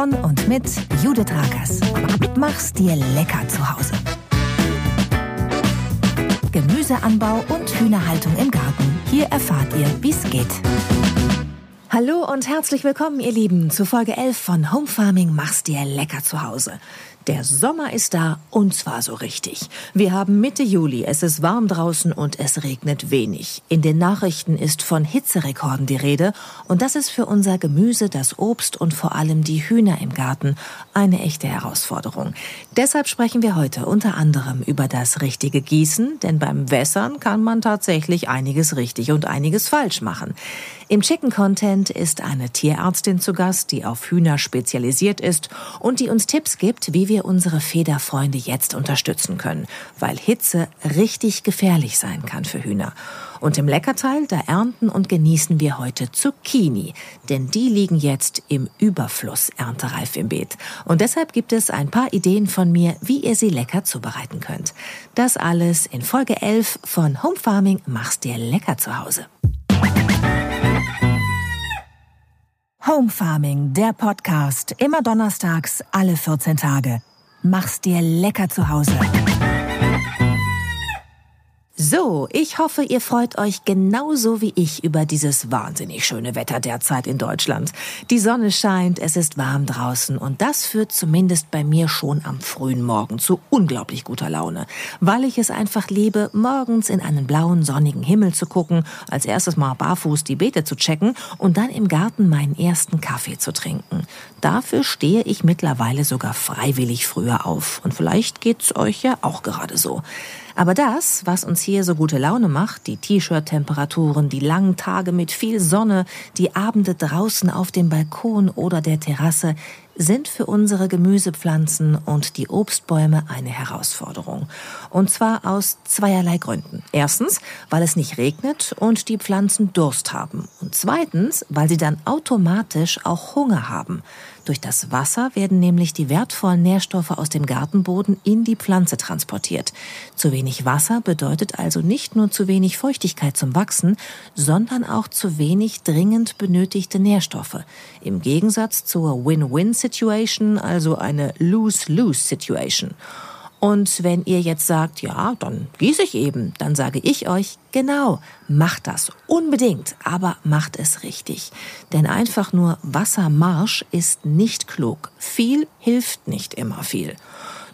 Von und mit Judith Rakers. Mach's dir lecker zu Hause. Gemüseanbau und Hühnerhaltung im Garten. Hier erfahrt ihr, wie's geht. Hallo und herzlich willkommen, ihr Lieben, zu Folge 11 von Home Farming Mach's dir lecker zu Hause. Der Sommer ist da und zwar so richtig. Wir haben Mitte Juli, es ist warm draußen und es regnet wenig. In den Nachrichten ist von Hitzerekorden die Rede und das ist für unser Gemüse, das Obst und vor allem die Hühner im Garten eine echte Herausforderung. Deshalb sprechen wir heute unter anderem über das richtige Gießen, denn beim Wässern kann man tatsächlich einiges richtig und einiges falsch machen. Im Chicken Content ist eine Tierärztin zu Gast, die auf Hühner spezialisiert ist und die uns Tipps gibt, wie wir unsere Federfreunde jetzt unterstützen können, weil Hitze richtig gefährlich sein kann für Hühner. Und im Leckerteil, da ernten und genießen wir heute Zucchini, denn die liegen jetzt im Überfluss erntereif im Beet. Und deshalb gibt es ein paar Ideen von mir, wie ihr sie lecker zubereiten könnt. Das alles in Folge 11 von Home Farming Mach's dir lecker zu Hause. Home Farming, der Podcast, immer donnerstags, alle 14 Tage. Mach's dir lecker zu Hause. So, ich hoffe, ihr freut euch genauso wie ich über dieses wahnsinnig schöne Wetter derzeit in Deutschland. Die Sonne scheint, es ist warm draußen und das führt zumindest bei mir schon am frühen Morgen zu unglaublich guter Laune, weil ich es einfach liebe, morgens in einen blauen, sonnigen Himmel zu gucken, als erstes mal barfuß die Beete zu checken und dann im Garten meinen ersten Kaffee zu trinken. Dafür stehe ich mittlerweile sogar freiwillig früher auf und vielleicht geht's euch ja auch gerade so. Aber das, was uns hier so gute Laune macht, die T-Shirt-Temperaturen, die langen Tage mit viel Sonne, die Abende draußen auf dem Balkon oder der Terrasse, sind für unsere Gemüsepflanzen und die Obstbäume eine Herausforderung. Und zwar aus zweierlei Gründen. Erstens, weil es nicht regnet und die Pflanzen Durst haben. Und zweitens, weil sie dann automatisch auch Hunger haben. Durch das Wasser werden nämlich die wertvollen Nährstoffe aus dem Gartenboden in die Pflanze transportiert. Zu wenig Wasser bedeutet also nicht nur zu wenig Feuchtigkeit zum Wachsen, sondern auch zu wenig dringend benötigte Nährstoffe. Im Gegensatz zur Win-Win-Situation, also eine Lose-Lose-Situation. Und wenn ihr jetzt sagt, ja, dann gieße ich eben, dann sage ich euch, genau, macht das unbedingt, aber macht es richtig. Denn einfach nur Wassermarsch ist nicht klug. Viel hilft nicht immer viel.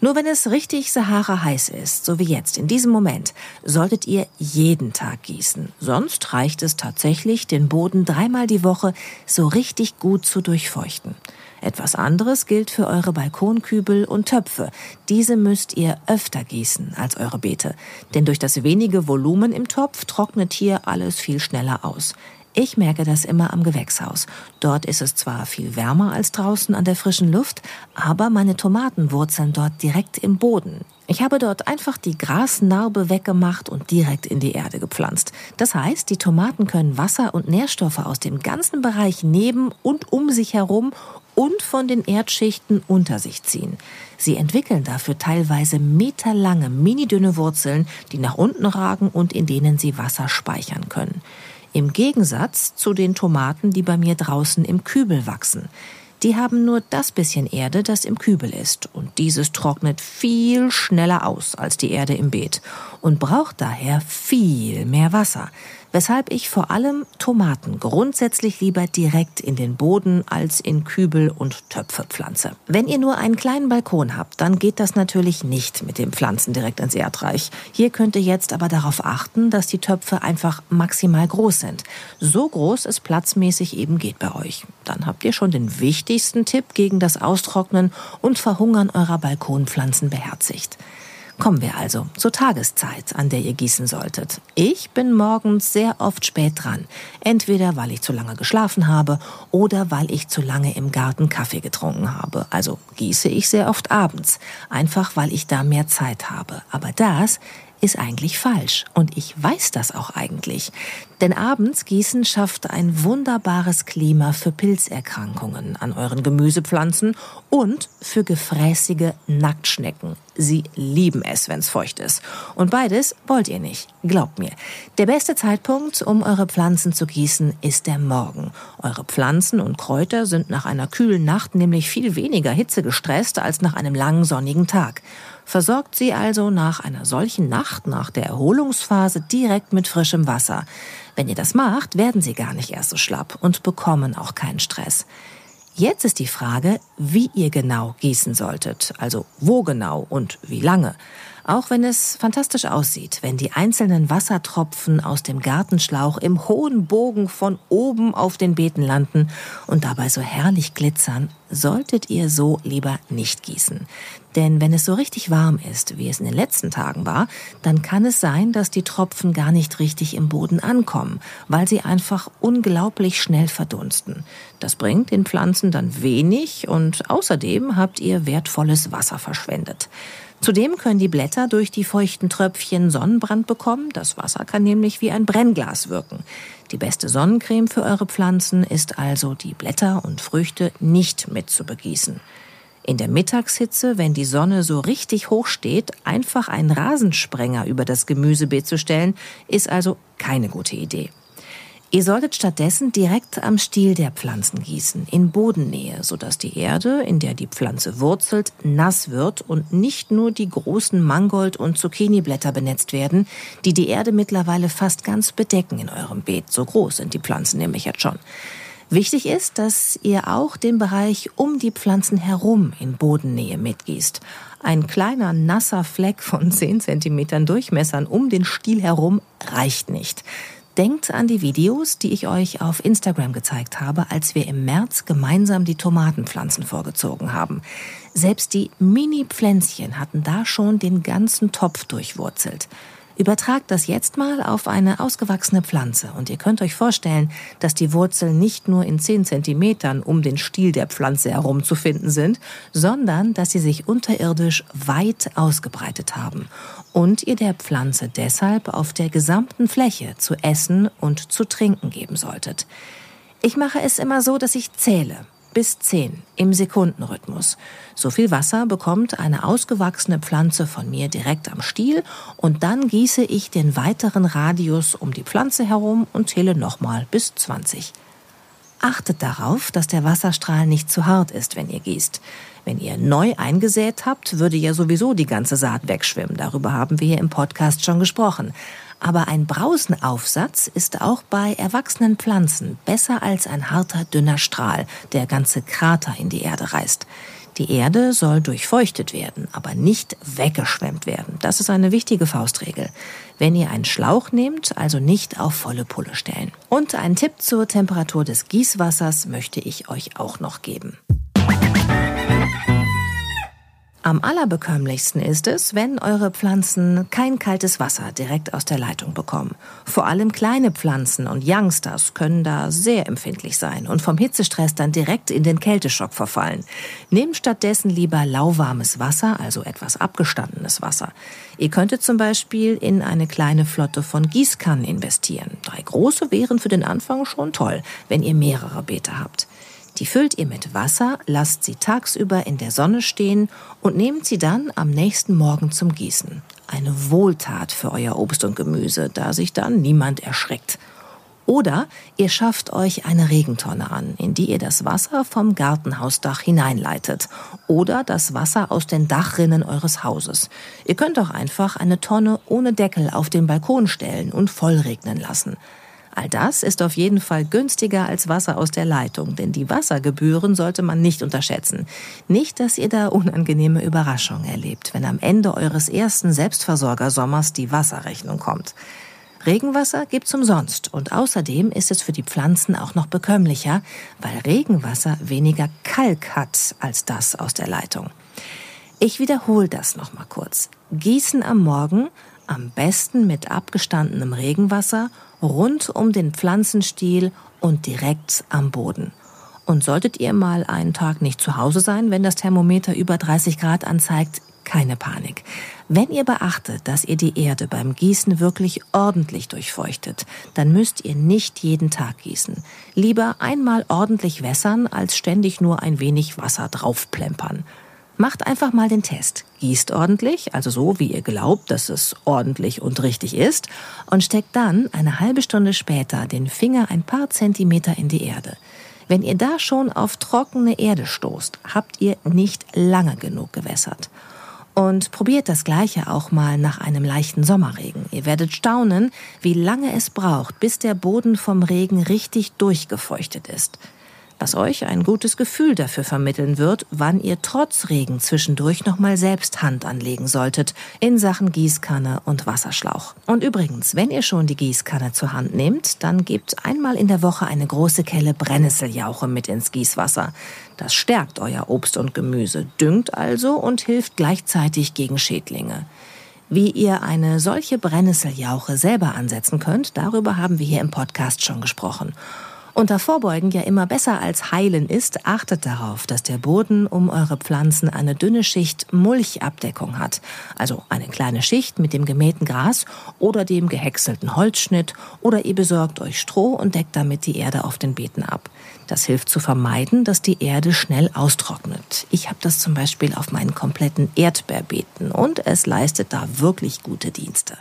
Nur wenn es richtig Sahara heiß ist, so wie jetzt in diesem Moment, solltet ihr jeden Tag gießen. Sonst reicht es tatsächlich, den Boden dreimal die Woche so richtig gut zu durchfeuchten. Etwas anderes gilt für eure Balkonkübel und Töpfe. Diese müsst ihr öfter gießen als eure Beete, denn durch das wenige Volumen im Topf trocknet hier alles viel schneller aus. Ich merke das immer am Gewächshaus. Dort ist es zwar viel wärmer als draußen an der frischen Luft, aber meine Tomaten wurzeln dort direkt im Boden. Ich habe dort einfach die Grasnarbe weggemacht und direkt in die Erde gepflanzt. Das heißt, die Tomaten können Wasser und Nährstoffe aus dem ganzen Bereich neben und um sich herum und von den Erdschichten unter sich ziehen. Sie entwickeln dafür teilweise meterlange, mini-dünne Wurzeln, die nach unten ragen und in denen sie Wasser speichern können. Im Gegensatz zu den Tomaten, die bei mir draußen im Kübel wachsen. Die haben nur das bisschen Erde, das im Kübel ist, und dieses trocknet viel schneller aus als die Erde im Beet und braucht daher viel mehr Wasser weshalb ich vor allem Tomaten grundsätzlich lieber direkt in den Boden als in Kübel und Töpfe pflanze. Wenn ihr nur einen kleinen Balkon habt, dann geht das natürlich nicht mit den Pflanzen direkt ins Erdreich. Hier könnt ihr jetzt aber darauf achten, dass die Töpfe einfach maximal groß sind. So groß es platzmäßig eben geht bei euch. Dann habt ihr schon den wichtigsten Tipp gegen das Austrocknen und Verhungern eurer Balkonpflanzen beherzigt. Kommen wir also zur Tageszeit, an der ihr gießen solltet. Ich bin morgens sehr oft spät dran. Entweder weil ich zu lange geschlafen habe oder weil ich zu lange im Garten Kaffee getrunken habe. Also gieße ich sehr oft abends. Einfach weil ich da mehr Zeit habe. Aber das ist eigentlich falsch. Und ich weiß das auch eigentlich. Denn abends gießen schafft ein wunderbares Klima für Pilzerkrankungen an euren Gemüsepflanzen und für gefräßige Nacktschnecken. Sie lieben es, wenn's feucht ist. Und beides wollt ihr nicht. Glaubt mir. Der beste Zeitpunkt, um eure Pflanzen zu gießen, ist der Morgen. Eure Pflanzen und Kräuter sind nach einer kühlen Nacht nämlich viel weniger hitzegestresst als nach einem langen sonnigen Tag. Versorgt sie also nach einer solchen Nacht, nach der Erholungsphase, direkt mit frischem Wasser. Wenn ihr das macht, werden sie gar nicht erst so schlapp und bekommen auch keinen Stress. Jetzt ist die Frage, wie ihr genau gießen solltet, also wo genau und wie lange. Auch wenn es fantastisch aussieht, wenn die einzelnen Wassertropfen aus dem Gartenschlauch im hohen Bogen von oben auf den Beeten landen und dabei so herrlich glitzern, solltet ihr so lieber nicht gießen. Denn wenn es so richtig warm ist, wie es in den letzten Tagen war, dann kann es sein, dass die Tropfen gar nicht richtig im Boden ankommen, weil sie einfach unglaublich schnell verdunsten. Das bringt den Pflanzen dann wenig und außerdem habt ihr wertvolles Wasser verschwendet. Zudem können die Blätter durch die feuchten Tröpfchen Sonnenbrand bekommen. Das Wasser kann nämlich wie ein Brennglas wirken. Die beste Sonnencreme für eure Pflanzen ist also, die Blätter und Früchte nicht mit zu begießen. In der Mittagshitze, wenn die Sonne so richtig hoch steht, einfach einen Rasensprenger über das Gemüsebeet zu stellen, ist also keine gute Idee. Ihr solltet stattdessen direkt am Stiel der Pflanzen gießen, in Bodennähe, sodass die Erde, in der die Pflanze wurzelt, nass wird und nicht nur die großen Mangold- und Zucchiniblätter benetzt werden, die die Erde mittlerweile fast ganz bedecken in eurem Beet. So groß sind die Pflanzen nämlich jetzt schon. Wichtig ist, dass ihr auch den Bereich um die Pflanzen herum in Bodennähe mitgießt. Ein kleiner nasser Fleck von 10 Zentimetern Durchmessern um den Stiel herum reicht nicht. Denkt an die Videos, die ich euch auf Instagram gezeigt habe, als wir im März gemeinsam die Tomatenpflanzen vorgezogen haben. Selbst die Mini-Pflänzchen hatten da schon den ganzen Topf durchwurzelt. Übertragt das jetzt mal auf eine ausgewachsene Pflanze und ihr könnt euch vorstellen, dass die Wurzeln nicht nur in 10 Zentimetern um den Stiel der Pflanze herum zu finden sind, sondern dass sie sich unterirdisch weit ausgebreitet haben und ihr der Pflanze deshalb auf der gesamten Fläche zu essen und zu trinken geben solltet. Ich mache es immer so, dass ich zähle bis 10 im Sekundenrhythmus. So viel Wasser bekommt eine ausgewachsene Pflanze von mir direkt am Stiel und dann gieße ich den weiteren Radius um die Pflanze herum und zähle nochmal bis 20. Achtet darauf, dass der Wasserstrahl nicht zu hart ist, wenn ihr gießt. Wenn ihr neu eingesät habt, würde ja sowieso die ganze Saat wegschwimmen. Darüber haben wir hier im Podcast schon gesprochen. Aber ein Brausenaufsatz ist auch bei erwachsenen Pflanzen besser als ein harter, dünner Strahl, der ganze Krater in die Erde reißt. Die Erde soll durchfeuchtet werden, aber nicht weggeschwemmt werden. Das ist eine wichtige Faustregel. Wenn ihr einen Schlauch nehmt, also nicht auf volle Pulle stellen. Und einen Tipp zur Temperatur des Gießwassers möchte ich euch auch noch geben. Am allerbekömmlichsten ist es, wenn eure Pflanzen kein kaltes Wasser direkt aus der Leitung bekommen. Vor allem kleine Pflanzen und Youngsters können da sehr empfindlich sein und vom Hitzestress dann direkt in den Kälteschock verfallen. Nehmt stattdessen lieber lauwarmes Wasser, also etwas abgestandenes Wasser. Ihr könntet zum Beispiel in eine kleine Flotte von Gießkannen investieren. Drei große wären für den Anfang schon toll, wenn ihr mehrere Beete habt. Die füllt ihr mit Wasser, lasst sie tagsüber in der Sonne stehen und nehmt sie dann am nächsten Morgen zum Gießen. Eine Wohltat für euer Obst und Gemüse, da sich dann niemand erschreckt. Oder ihr schafft euch eine Regentonne an, in die ihr das Wasser vom Gartenhausdach hineinleitet oder das Wasser aus den Dachrinnen eures Hauses. Ihr könnt auch einfach eine Tonne ohne Deckel auf den Balkon stellen und vollregnen lassen. All das ist auf jeden Fall günstiger als Wasser aus der Leitung, denn die Wassergebühren sollte man nicht unterschätzen. Nicht, dass ihr da unangenehme Überraschungen erlebt, wenn am Ende eures ersten Selbstversorgersommers die Wasserrechnung kommt. Regenwasser gibt's umsonst und außerdem ist es für die Pflanzen auch noch bekömmlicher, weil Regenwasser weniger Kalk hat als das aus der Leitung. Ich wiederhole das noch mal kurz. Gießen am Morgen, am besten mit abgestandenem Regenwasser rund um den Pflanzenstiel und direkt am Boden. Und solltet ihr mal einen Tag nicht zu Hause sein, wenn das Thermometer über 30 Grad anzeigt, keine Panik. Wenn ihr beachtet, dass ihr die Erde beim Gießen wirklich ordentlich durchfeuchtet, dann müsst ihr nicht jeden Tag gießen. Lieber einmal ordentlich wässern, als ständig nur ein wenig Wasser draufplempern. Macht einfach mal den Test. Gießt ordentlich, also so, wie ihr glaubt, dass es ordentlich und richtig ist, und steckt dann eine halbe Stunde später den Finger ein paar Zentimeter in die Erde. Wenn ihr da schon auf trockene Erde stoßt, habt ihr nicht lange genug gewässert. Und probiert das Gleiche auch mal nach einem leichten Sommerregen. Ihr werdet staunen, wie lange es braucht, bis der Boden vom Regen richtig durchgefeuchtet ist was euch ein gutes Gefühl dafür vermitteln wird, wann ihr trotz Regen zwischendurch nochmal selbst Hand anlegen solltet in Sachen Gießkanne und Wasserschlauch. Und übrigens, wenn ihr schon die Gießkanne zur Hand nehmt, dann gebt einmal in der Woche eine große Kelle Brennnesseljauche mit ins Gießwasser. Das stärkt euer Obst und Gemüse, düngt also und hilft gleichzeitig gegen Schädlinge. Wie ihr eine solche Brennnesseljauche selber ansetzen könnt, darüber haben wir hier im Podcast schon gesprochen. Da Vorbeugen ja immer besser als heilen ist, achtet darauf, dass der Boden um eure Pflanzen eine dünne Schicht Mulchabdeckung hat. Also eine kleine Schicht mit dem gemähten Gras oder dem gehäckselten Holzschnitt oder ihr besorgt euch Stroh und deckt damit die Erde auf den Beeten ab. Das hilft zu vermeiden, dass die Erde schnell austrocknet. Ich habe das zum Beispiel auf meinen kompletten Erdbeerbeeten und es leistet da wirklich gute Dienste.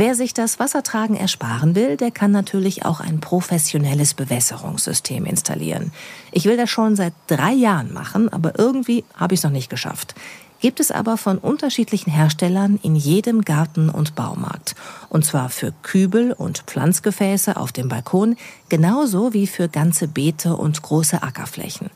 Wer sich das Wassertragen ersparen will, der kann natürlich auch ein professionelles Bewässerungssystem installieren. Ich will das schon seit drei Jahren machen, aber irgendwie habe ich es noch nicht geschafft. Gibt es aber von unterschiedlichen Herstellern in jedem Garten und Baumarkt. Und zwar für Kübel und Pflanzgefäße auf dem Balkon, genauso wie für ganze Beete und große Ackerflächen.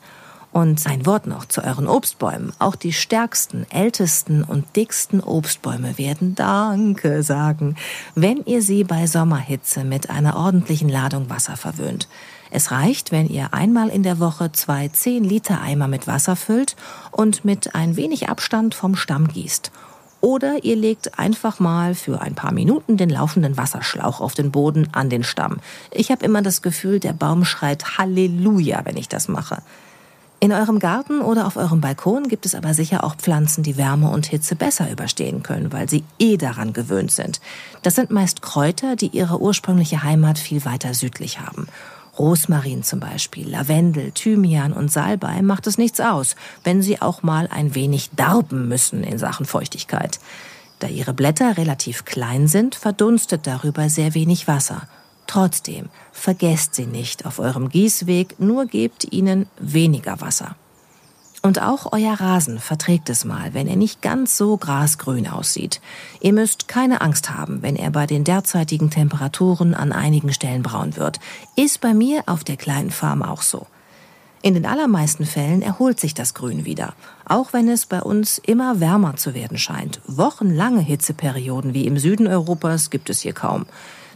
Und ein Wort noch zu euren Obstbäumen. Auch die stärksten, ältesten und dicksten Obstbäume werden Danke sagen, wenn ihr sie bei Sommerhitze mit einer ordentlichen Ladung Wasser verwöhnt. Es reicht, wenn ihr einmal in der Woche zwei 10 Liter Eimer mit Wasser füllt und mit ein wenig Abstand vom Stamm gießt. Oder ihr legt einfach mal für ein paar Minuten den laufenden Wasserschlauch auf den Boden an den Stamm. Ich habe immer das Gefühl, der Baum schreit Halleluja, wenn ich das mache. In eurem Garten oder auf eurem Balkon gibt es aber sicher auch Pflanzen, die Wärme und Hitze besser überstehen können, weil sie eh daran gewöhnt sind. Das sind meist Kräuter, die ihre ursprüngliche Heimat viel weiter südlich haben. Rosmarin zum Beispiel, Lavendel, Thymian und Salbei macht es nichts aus, wenn sie auch mal ein wenig darben müssen in Sachen Feuchtigkeit. Da ihre Blätter relativ klein sind, verdunstet darüber sehr wenig Wasser. Trotzdem, vergesst sie nicht auf eurem Gießweg, nur gebt ihnen weniger Wasser. Und auch euer Rasen verträgt es mal, wenn er nicht ganz so grasgrün aussieht. Ihr müsst keine Angst haben, wenn er bei den derzeitigen Temperaturen an einigen Stellen braun wird. Ist bei mir auf der kleinen Farm auch so. In den allermeisten Fällen erholt sich das Grün wieder, auch wenn es bei uns immer wärmer zu werden scheint. Wochenlange Hitzeperioden wie im Süden Europas gibt es hier kaum.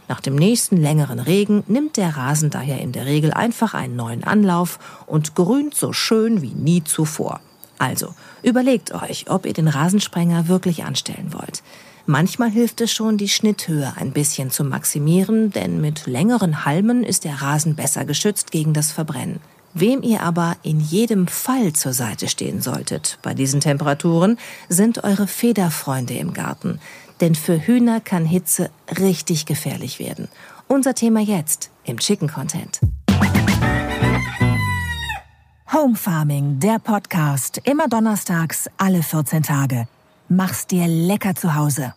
Nach dem nächsten längeren Regen nimmt der Rasen daher in der Regel einfach einen neuen Anlauf und grünt so schön wie nie zuvor. Also, überlegt euch, ob ihr den Rasensprenger wirklich anstellen wollt. Manchmal hilft es schon, die Schnitthöhe ein bisschen zu maximieren, denn mit längeren Halmen ist der Rasen besser geschützt gegen das Verbrennen. Wem ihr aber in jedem Fall zur Seite stehen solltet bei diesen Temperaturen, sind eure Federfreunde im Garten. Denn für Hühner kann Hitze richtig gefährlich werden. Unser Thema jetzt im Chicken Content. Home Farming, der Podcast, immer donnerstags, alle 14 Tage. Mach's dir lecker zu Hause.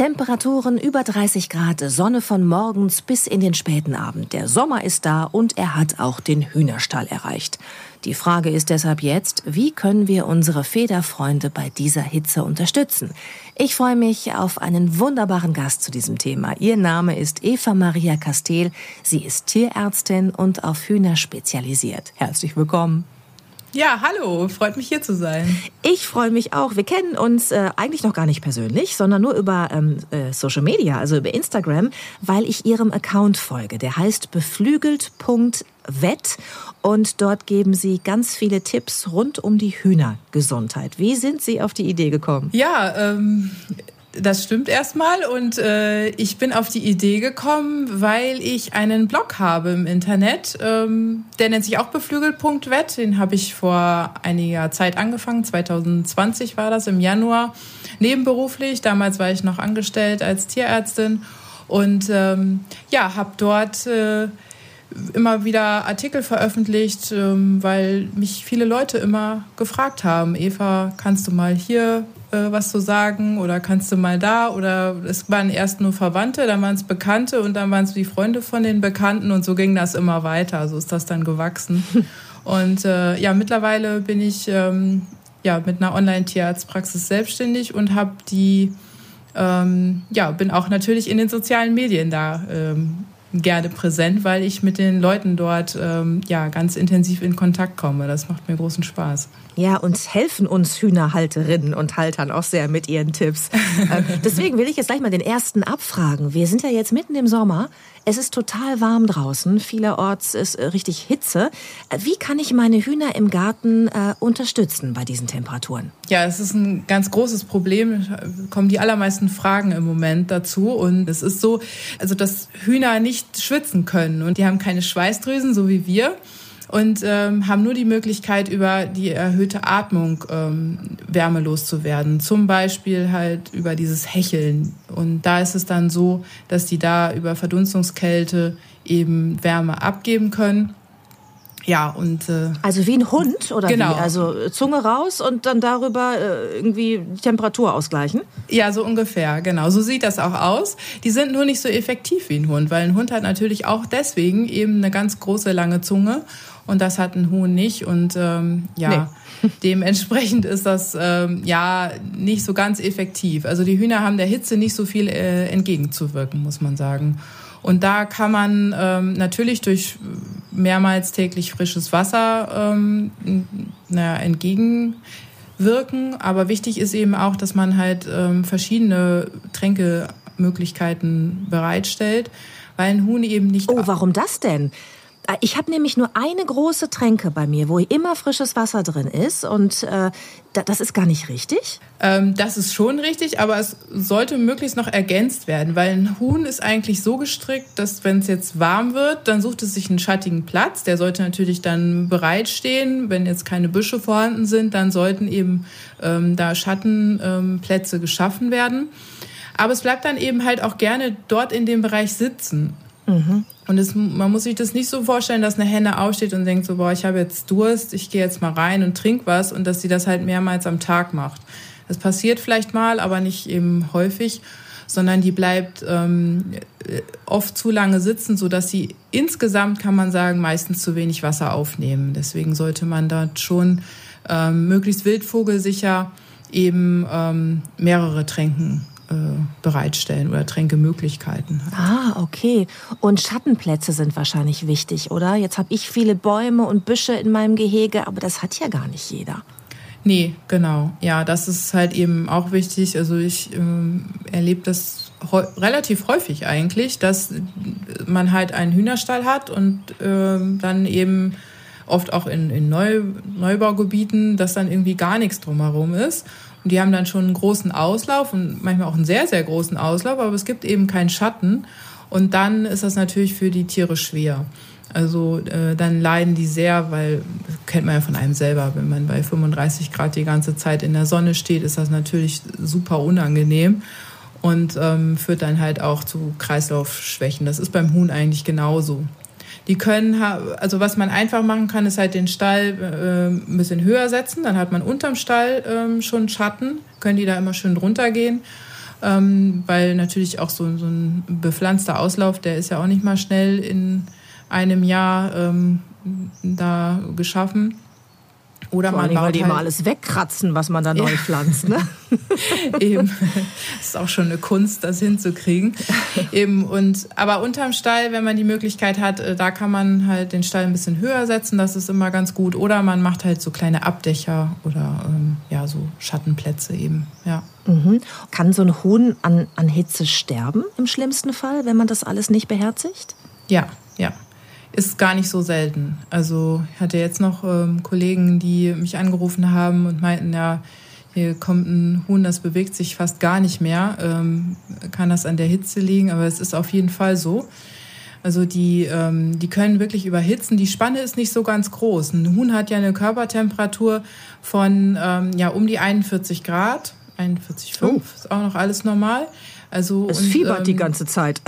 Temperaturen über 30 Grad, Sonne von morgens bis in den späten Abend. Der Sommer ist da und er hat auch den Hühnerstall erreicht. Die Frage ist deshalb jetzt, wie können wir unsere Federfreunde bei dieser Hitze unterstützen? Ich freue mich auf einen wunderbaren Gast zu diesem Thema. Ihr Name ist Eva Maria Castel. Sie ist Tierärztin und auf Hühner spezialisiert. Herzlich willkommen. Ja, hallo, freut mich hier zu sein. Ich freue mich auch. Wir kennen uns äh, eigentlich noch gar nicht persönlich, sondern nur über ähm, äh, Social Media, also über Instagram, weil ich Ihrem Account folge. Der heißt beflügelt.vet und dort geben Sie ganz viele Tipps rund um die Hühnergesundheit. Wie sind Sie auf die Idee gekommen? Ja, ähm, Das stimmt erstmal und äh, ich bin auf die Idee gekommen, weil ich einen Blog habe im Internet. Ähm, der nennt sich auch beflügelt.wet. Den habe ich vor einiger Zeit angefangen. 2020 war das im Januar. Nebenberuflich. Damals war ich noch angestellt als Tierärztin und ähm, ja, habe dort äh, immer wieder Artikel veröffentlicht, ähm, weil mich viele Leute immer gefragt haben, Eva, kannst du mal hier äh, was zu sagen oder kannst du mal da oder es waren erst nur Verwandte, dann waren es Bekannte und dann waren es die Freunde von den Bekannten und so ging das immer weiter. So ist das dann gewachsen. und äh, ja, mittlerweile bin ich ähm, ja mit einer Online-Tierarztpraxis selbstständig und habe die ähm, ja bin auch natürlich in den sozialen Medien da ähm, gerne präsent, weil ich mit den Leuten dort ähm, ja ganz intensiv in Kontakt komme. Das macht mir großen Spaß. Ja, und helfen uns Hühnerhalterinnen und Haltern auch sehr mit ihren Tipps. Äh, deswegen will ich jetzt gleich mal den ersten abfragen. Wir sind ja jetzt mitten im Sommer. Es ist total warm draußen. Vielerorts ist äh, richtig Hitze. Äh, wie kann ich meine Hühner im Garten äh, unterstützen bei diesen Temperaturen? Ja, es ist ein ganz großes Problem. Kommen die allermeisten Fragen im Moment dazu. Und es ist so, also dass Hühner nicht schwitzen können und die haben keine Schweißdrüsen, so wie wir und ähm, haben nur die Möglichkeit, über die erhöhte Atmung ähm, wärmelos zu werden. Zum Beispiel halt über dieses Hecheln. Und da ist es dann so, dass die da über Verdunstungskälte eben Wärme abgeben können. Ja, und. Äh, also wie ein Hund oder genau. wie? Also Zunge raus und dann darüber äh, irgendwie Temperatur ausgleichen? Ja, so ungefähr, genau. So sieht das auch aus. Die sind nur nicht so effektiv wie ein Hund, weil ein Hund hat natürlich auch deswegen eben eine ganz große lange Zunge und das hat ein Huhn nicht. Und ähm, ja, nee. dementsprechend ist das ähm, ja nicht so ganz effektiv. Also die Hühner haben der Hitze nicht so viel äh, entgegenzuwirken, muss man sagen. Und da kann man ähm, natürlich durch mehrmals täglich frisches Wasser ähm, naja, entgegenwirken. Aber wichtig ist eben auch, dass man halt ähm, verschiedene Tränkemöglichkeiten bereitstellt, weil ein Huhn eben nicht. Oh, warum das denn? Äh, ich habe nämlich nur eine große Tränke bei mir, wo immer frisches Wasser drin ist. Und äh, das ist gar nicht richtig? Ähm, das ist schon richtig, aber es sollte möglichst noch ergänzt werden, weil ein Huhn ist eigentlich so gestrickt, dass wenn es jetzt warm wird, dann sucht es sich einen schattigen Platz. Der sollte natürlich dann bereitstehen. Wenn jetzt keine Büsche vorhanden sind, dann sollten eben ähm, da Schattenplätze ähm, geschaffen werden. Aber es bleibt dann eben halt auch gerne dort in dem Bereich sitzen. Mhm. Und es, man muss sich das nicht so vorstellen, dass eine Henne aufsteht und denkt so, boah, ich habe jetzt Durst, ich gehe jetzt mal rein und trink was und dass sie das halt mehrmals am Tag macht. Das passiert vielleicht mal, aber nicht eben häufig, sondern die bleibt ähm, oft zu lange sitzen, so dass sie insgesamt, kann man sagen, meistens zu wenig Wasser aufnehmen. Deswegen sollte man dort schon ähm, möglichst wildvogelsicher eben ähm, mehrere Tränken bereitstellen oder Tränkemöglichkeiten. Ah, okay. Und Schattenplätze sind wahrscheinlich wichtig, oder? Jetzt habe ich viele Bäume und Büsche in meinem Gehege, aber das hat ja gar nicht jeder. Nee, genau. Ja, das ist halt eben auch wichtig. Also ich ähm, erlebe das relativ häufig eigentlich, dass man halt einen Hühnerstall hat und ähm, dann eben oft auch in, in Neu Neubaugebieten, dass dann irgendwie gar nichts drumherum ist. Und die haben dann schon einen großen Auslauf und manchmal auch einen sehr, sehr großen Auslauf, aber es gibt eben keinen Schatten. Und dann ist das natürlich für die Tiere schwer. Also äh, dann leiden die sehr, weil das kennt man ja von einem selber, wenn man bei 35 Grad die ganze Zeit in der Sonne steht, ist das natürlich super unangenehm und ähm, führt dann halt auch zu Kreislaufschwächen. Das ist beim Huhn eigentlich genauso. Die können, also was man einfach machen kann, ist halt den Stall äh, ein bisschen höher setzen. Dann hat man unterm Stall ähm, schon Schatten, können die da immer schön drunter gehen. Ähm, weil natürlich auch so, so ein bepflanzter Auslauf, der ist ja auch nicht mal schnell in einem Jahr ähm, da geschaffen. Oder Vor man baut weil die halt immer alles wegkratzen, was man da neu pflanzt. Ne? Eben. Das ist auch schon eine Kunst, das hinzukriegen. Eben. Und, aber unterm Stall, wenn man die Möglichkeit hat, äh, da kann man halt den Stall ein bisschen höher setzen. Das ist immer ganz gut. Oder man macht halt so kleine Abdächer oder ähm, ja, so Schattenplätze eben. Ja. Mhm. Kann so ein Huhn an, an Hitze sterben im schlimmsten Fall, wenn man das alles nicht beherzigt? Ja, ja ist gar nicht so selten. Also ich hatte jetzt noch ähm, Kollegen, die mich angerufen haben und meinten, ja, hier kommt ein Huhn, das bewegt sich fast gar nicht mehr. Ähm, kann das an der Hitze liegen, aber es ist auf jeden Fall so. Also die, ähm, die können wirklich überhitzen. Die Spanne ist nicht so ganz groß. Ein Huhn hat ja eine Körpertemperatur von ähm, ja, um die 41 Grad. 41,5 oh. ist auch noch alles normal. Also, es und, fiebert ähm, die ganze Zeit.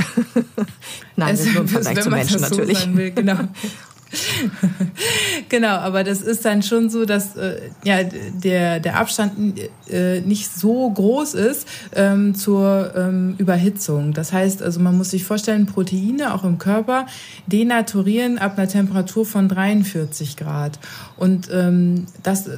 Nein, es, das ist nur im Vergleich zu Menschen so natürlich. Will, genau. genau, aber das ist dann schon so, dass äh, ja, der, der Abstand äh, nicht so groß ist ähm, zur ähm, Überhitzung. Das heißt, also man muss sich vorstellen, Proteine auch im Körper denaturieren ab einer Temperatur von 43 Grad. Und ähm, das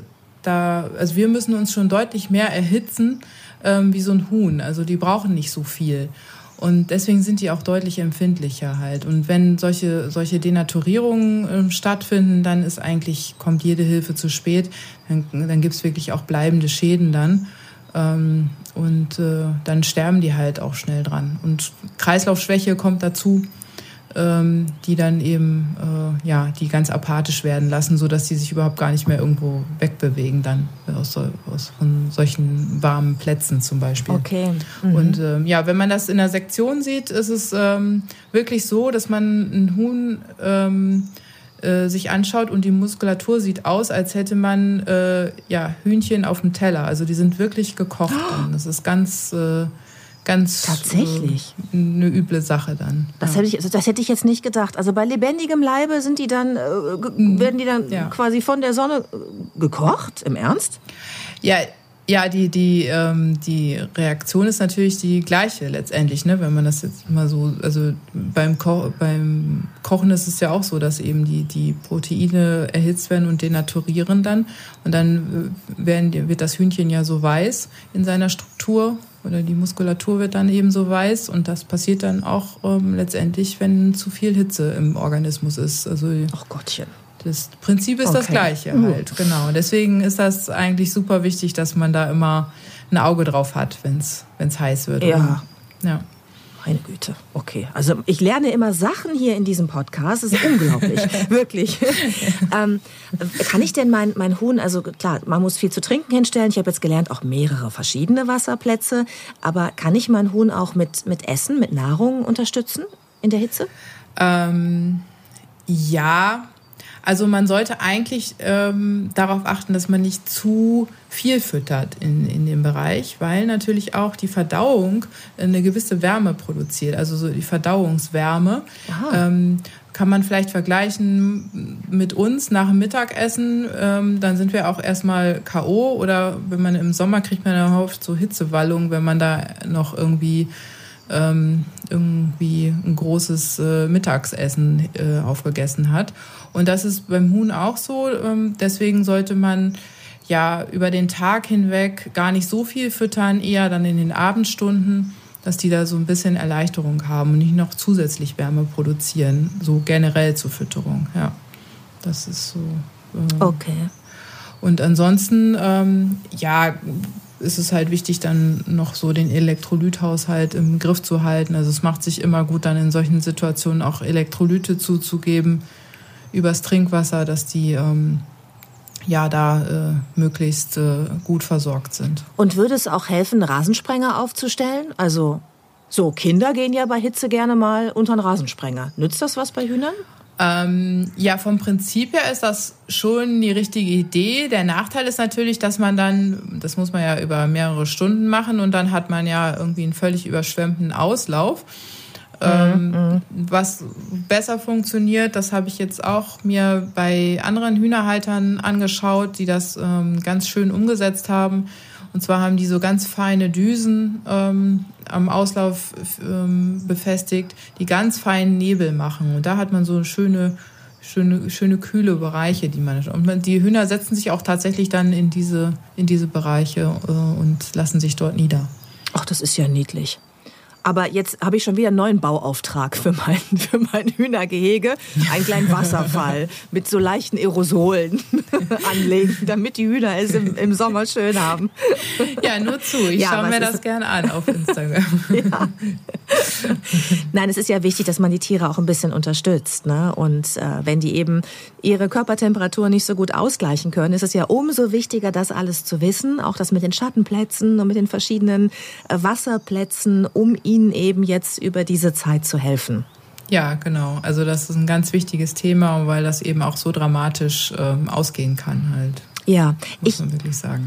da, also wir müssen uns schon deutlich mehr erhitzen ähm, wie so ein Huhn. Also die brauchen nicht so viel. Und deswegen sind die auch deutlich empfindlicher halt. Und wenn solche, solche Denaturierungen äh, stattfinden, dann ist eigentlich, kommt jede Hilfe zu spät. Dann, dann gibt es wirklich auch bleibende Schäden dann. Ähm, und äh, dann sterben die halt auch schnell dran. Und Kreislaufschwäche kommt dazu ähm, die dann eben äh, ja die ganz apathisch werden lassen, so dass die sich überhaupt gar nicht mehr irgendwo wegbewegen dann aus, aus von solchen warmen Plätzen zum Beispiel. Okay. Mhm. Und ähm, ja, wenn man das in der Sektion sieht, ist es ähm, wirklich so, dass man ein Huhn ähm, äh, sich anschaut und die Muskulatur sieht aus, als hätte man äh, ja Hühnchen auf dem Teller. Also die sind wirklich gekocht. Oh. Das ist ganz äh, ganz tatsächlich äh, eine üble Sache dann. Das ja. hätte ich, also das hätte ich jetzt nicht gedacht. Also bei lebendigem Leibe sind die dann, äh, mhm. werden die dann ja. quasi von der Sonne äh, gekocht? Im Ernst? Ja. Ja, die, die, ähm, die Reaktion ist natürlich die gleiche letztendlich, ne? wenn man das jetzt mal so, also beim, Ko beim Kochen ist es ja auch so, dass eben die, die Proteine erhitzt werden und denaturieren dann. Und dann äh, werden, wird das Hühnchen ja so weiß in seiner Struktur oder die Muskulatur wird dann eben so weiß und das passiert dann auch ähm, letztendlich, wenn zu viel Hitze im Organismus ist. Also Ach Gottchen. Das Prinzip ist okay. das gleiche halt, genau. Deswegen ist das eigentlich super wichtig, dass man da immer ein Auge drauf hat, wenn es heiß wird. Ja. Und, ja. Meine Güte, okay. Also ich lerne immer Sachen hier in diesem Podcast. Das ist unglaublich, wirklich. ähm, kann ich denn mein, mein Huhn, also klar, man muss viel zu trinken hinstellen. Ich habe jetzt gelernt, auch mehrere verschiedene Wasserplätze. Aber kann ich mein Huhn auch mit, mit Essen, mit Nahrung unterstützen in der Hitze? Ähm, ja, also man sollte eigentlich ähm, darauf achten, dass man nicht zu viel füttert in, in dem Bereich, weil natürlich auch die Verdauung eine gewisse Wärme produziert, also so die Verdauungswärme. Ähm, kann man vielleicht vergleichen mit uns nach dem Mittagessen, ähm, dann sind wir auch erstmal K.O. oder wenn man im Sommer kriegt man ja oft so Hitzewallungen, wenn man da noch irgendwie ähm, irgendwie ein großes äh, Mittagsessen äh, aufgegessen hat. Und das ist beim Huhn auch so. Ähm, deswegen sollte man ja über den Tag hinweg gar nicht so viel füttern, eher dann in den Abendstunden, dass die da so ein bisschen Erleichterung haben und nicht noch zusätzlich Wärme produzieren, so generell zur Fütterung. Ja, das ist so. Ähm, okay. Und ansonsten, ähm, ja, ist es halt wichtig, dann noch so den Elektrolythaushalt im Griff zu halten. Also es macht sich immer gut, dann in solchen Situationen auch Elektrolyte zuzugeben übers Trinkwasser, dass die ähm, ja da äh, möglichst äh, gut versorgt sind. Und würde es auch helfen, Rasensprenger aufzustellen? Also so, Kinder gehen ja bei Hitze gerne mal unter einen Rasensprenger. Nützt das was bei Hühnern? Ähm, ja, vom Prinzip her ist das schon die richtige Idee. Der Nachteil ist natürlich, dass man dann, das muss man ja über mehrere Stunden machen und dann hat man ja irgendwie einen völlig überschwemmten Auslauf. Ähm, mhm. Was besser funktioniert, das habe ich jetzt auch mir bei anderen Hühnerhaltern angeschaut, die das ähm, ganz schön umgesetzt haben. Und zwar haben die so ganz feine Düsen ähm, am Auslauf ähm, befestigt, die ganz feinen Nebel machen. Und da hat man so schöne, schöne, schöne kühle Bereiche, die man. Und die Hühner setzen sich auch tatsächlich dann in diese, in diese Bereiche äh, und lassen sich dort nieder. Ach, das ist ja niedlich. Aber jetzt habe ich schon wieder einen neuen Bauauftrag für mein, für mein Hühnergehege. Einen kleinen Wasserfall mit so leichten Aerosolen anlegen, damit die Hühner es im, im Sommer schön haben. Ja, nur zu. Ich ja, schaue mir das gerne an auf Instagram. Ja. Nein, es ist ja wichtig, dass man die Tiere auch ein bisschen unterstützt. Ne? Und äh, wenn die eben ihre Körpertemperatur nicht so gut ausgleichen können, ist es ja umso wichtiger, das alles zu wissen. Auch das mit den Schattenplätzen und mit den verschiedenen äh, Wasserplätzen, um ihnen eben jetzt über diese Zeit zu helfen. Ja, genau. Also das ist ein ganz wichtiges Thema, weil das eben auch so dramatisch ähm, ausgehen kann halt. Ja, ich,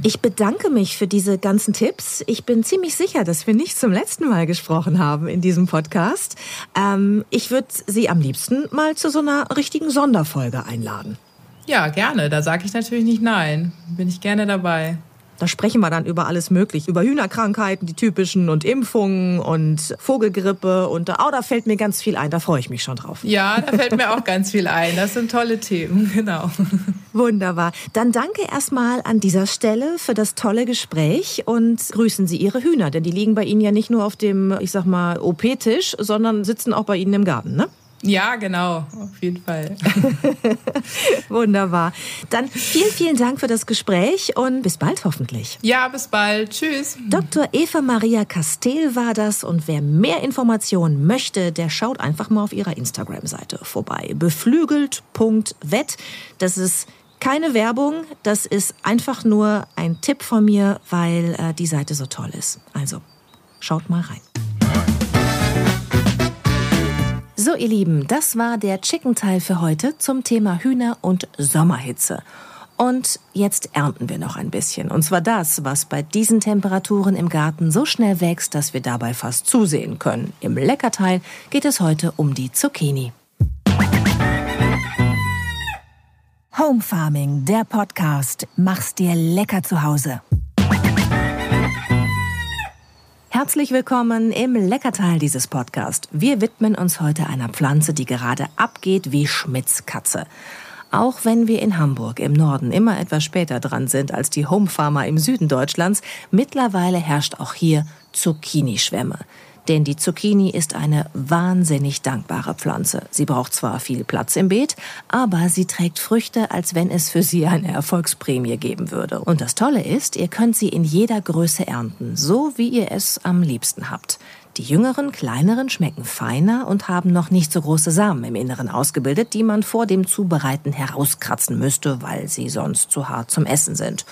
ich bedanke mich für diese ganzen Tipps. Ich bin ziemlich sicher, dass wir nicht zum letzten Mal gesprochen haben in diesem Podcast. Ähm, ich würde Sie am liebsten mal zu so einer richtigen Sonderfolge einladen. Ja, gerne. Da sage ich natürlich nicht nein. Bin ich gerne dabei. Da sprechen wir dann über alles Mögliche, über Hühnerkrankheiten, die typischen und Impfungen und Vogelgrippe und oh, da fällt mir ganz viel ein, da freue ich mich schon drauf. Ja, da fällt mir auch ganz viel ein. Das sind tolle Themen, genau. Wunderbar. Dann danke erstmal an dieser Stelle für das tolle Gespräch und grüßen Sie Ihre Hühner, denn die liegen bei Ihnen ja nicht nur auf dem, ich sag mal, OP-Tisch, sondern sitzen auch bei Ihnen im Garten, ne? Ja, genau, auf jeden Fall. Wunderbar. Dann vielen, vielen Dank für das Gespräch und bis bald hoffentlich. Ja, bis bald. Tschüss. Dr. Eva Maria Castel war das und wer mehr Informationen möchte, der schaut einfach mal auf ihrer Instagram-Seite vorbei. Beflügelt.vet. Das ist keine Werbung, das ist einfach nur ein Tipp von mir, weil äh, die Seite so toll ist. Also, schaut mal rein. So, ihr Lieben, das war der Chicken-Teil für heute zum Thema Hühner und Sommerhitze. Und jetzt ernten wir noch ein bisschen. Und zwar das, was bei diesen Temperaturen im Garten so schnell wächst, dass wir dabei fast zusehen können. Im Leckerteil geht es heute um die Zucchini. Home Farming, der Podcast. Mach's dir lecker zu Hause. Herzlich willkommen im Leckerteil dieses Podcasts. Wir widmen uns heute einer Pflanze, die gerade abgeht wie Schmitzkatze. Auch wenn wir in Hamburg im Norden immer etwas später dran sind als die Homefarmer im Süden Deutschlands, mittlerweile herrscht auch hier Zucchini-Schwämme. Denn die Zucchini ist eine wahnsinnig dankbare Pflanze. Sie braucht zwar viel Platz im Beet, aber sie trägt Früchte, als wenn es für sie eine Erfolgsprämie geben würde. Und das Tolle ist, ihr könnt sie in jeder Größe ernten, so wie ihr es am liebsten habt. Die jüngeren, kleineren schmecken feiner und haben noch nicht so große Samen im Inneren ausgebildet, die man vor dem Zubereiten herauskratzen müsste, weil sie sonst zu hart zum Essen sind.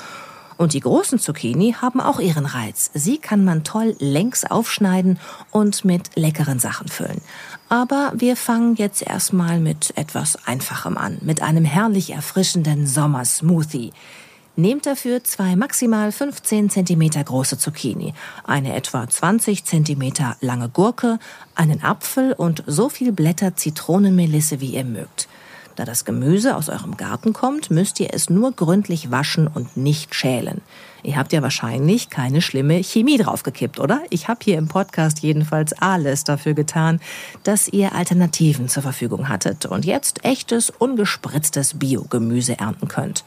Und die großen Zucchini haben auch ihren Reiz. Sie kann man toll längs aufschneiden und mit leckeren Sachen füllen. Aber wir fangen jetzt erstmal mit etwas Einfachem an, mit einem herrlich erfrischenden Sommersmoothie. Nehmt dafür zwei maximal 15 cm große Zucchini, eine etwa 20 cm lange Gurke, einen Apfel und so viel Blätter Zitronenmelisse, wie ihr mögt. Da das Gemüse aus eurem Garten kommt, müsst ihr es nur gründlich waschen und nicht schälen. Ihr habt ja wahrscheinlich keine schlimme Chemie draufgekippt, oder? Ich habe hier im Podcast jedenfalls alles dafür getan, dass ihr Alternativen zur Verfügung hattet und jetzt echtes, ungespritztes Biogemüse ernten könnt.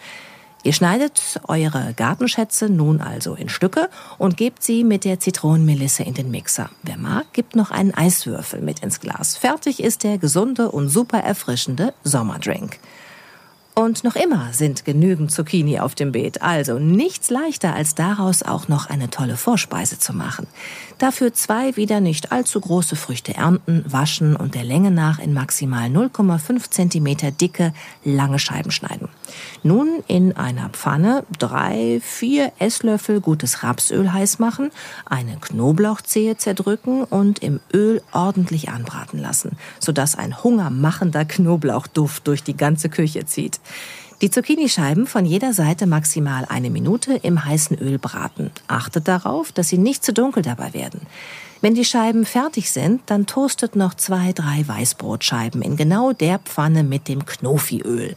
Ihr schneidet eure Gartenschätze nun also in Stücke und gebt sie mit der Zitronenmelisse in den Mixer. Wer mag, gibt noch einen Eiswürfel mit ins Glas. Fertig ist der gesunde und super erfrischende Sommerdrink. Und noch immer sind genügend Zucchini auf dem Beet, also nichts leichter als daraus auch noch eine tolle Vorspeise zu machen. Dafür zwei wieder nicht allzu große Früchte ernten, waschen und der Länge nach in maximal 0,5 cm dicke, lange Scheiben schneiden. Nun in einer Pfanne drei, vier Esslöffel gutes Rapsöl heiß machen, eine Knoblauchzehe zerdrücken und im Öl ordentlich anbraten lassen, sodass ein hungermachender Knoblauchduft durch die ganze Küche zieht. Die Zucchinischeiben von jeder Seite maximal eine Minute im heißen Öl braten. Achtet darauf, dass sie nicht zu dunkel dabei werden. Wenn die Scheiben fertig sind, dann toastet noch zwei, drei Weißbrotscheiben in genau der Pfanne mit dem Knofiöl.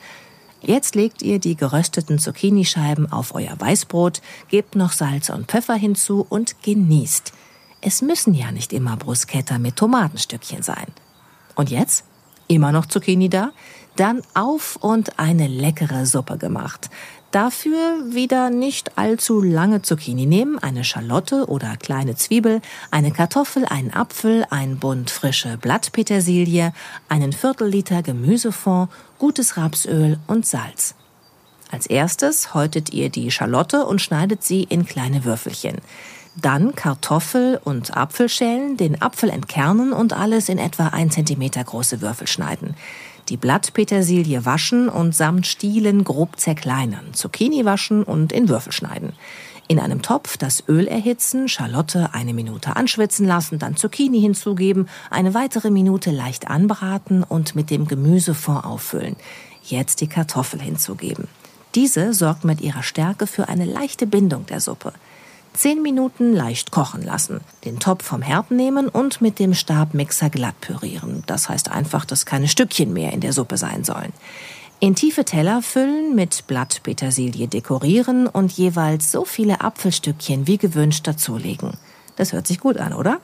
Jetzt legt ihr die gerösteten Zucchinischeiben auf euer Weißbrot, gebt noch Salz und Pfeffer hinzu und genießt. Es müssen ja nicht immer Bruschetta mit Tomatenstückchen sein. Und jetzt? Immer noch Zucchini da? Dann auf und eine leckere Suppe gemacht. Dafür wieder nicht allzu lange Zucchini nehmen, eine Schalotte oder kleine Zwiebel, eine Kartoffel, einen Apfel, ein Bund frische Blattpetersilie, einen Viertelliter Gemüsefond, gutes Rapsöl und Salz. Als erstes häutet ihr die Schalotte und schneidet sie in kleine Würfelchen. Dann Kartoffel und Apfel schälen, den Apfel entkernen und alles in etwa ein Zentimeter große Würfel schneiden die Blattpetersilie waschen und samt Stielen grob zerkleinern, Zucchini waschen und in Würfel schneiden. In einem Topf das Öl erhitzen, Schalotte eine Minute anschwitzen lassen, dann Zucchini hinzugeben, eine weitere Minute leicht anbraten und mit dem Gemüsefond auffüllen. Jetzt die Kartoffel hinzugeben. Diese sorgt mit ihrer Stärke für eine leichte Bindung der Suppe. Zehn Minuten leicht kochen lassen, den Topf vom Herd nehmen und mit dem Stabmixer glatt pürieren. Das heißt einfach, dass keine Stückchen mehr in der Suppe sein sollen. In tiefe Teller füllen, mit Blattpetersilie dekorieren und jeweils so viele Apfelstückchen wie gewünscht dazulegen. Das hört sich gut an, oder?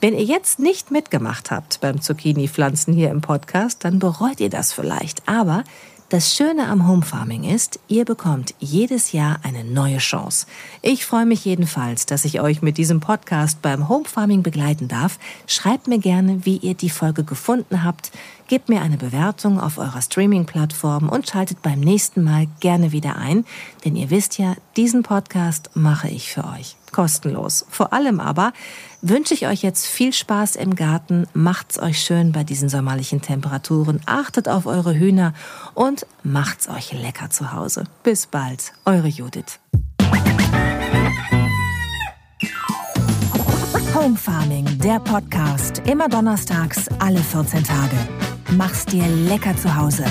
Wenn ihr jetzt nicht mitgemacht habt beim Zucchini-Pflanzen hier im Podcast, dann bereut ihr das vielleicht. Aber das Schöne am Home Farming ist, ihr bekommt jedes Jahr eine neue Chance. Ich freue mich jedenfalls, dass ich euch mit diesem Podcast beim Home Farming begleiten darf. Schreibt mir gerne, wie ihr die Folge gefunden habt. Gebt mir eine Bewertung auf eurer Streaming-Plattform und schaltet beim nächsten Mal gerne wieder ein, denn ihr wisst ja, diesen Podcast mache ich für euch. Kostenlos. Vor allem aber wünsche ich euch jetzt viel Spaß im Garten, macht's euch schön bei diesen sommerlichen Temperaturen, achtet auf eure Hühner und macht's euch lecker zu Hause. Bis bald, eure Judith. Home Farming, der Podcast, immer donnerstags, alle 14 Tage. Mach's dir lecker zu Hause.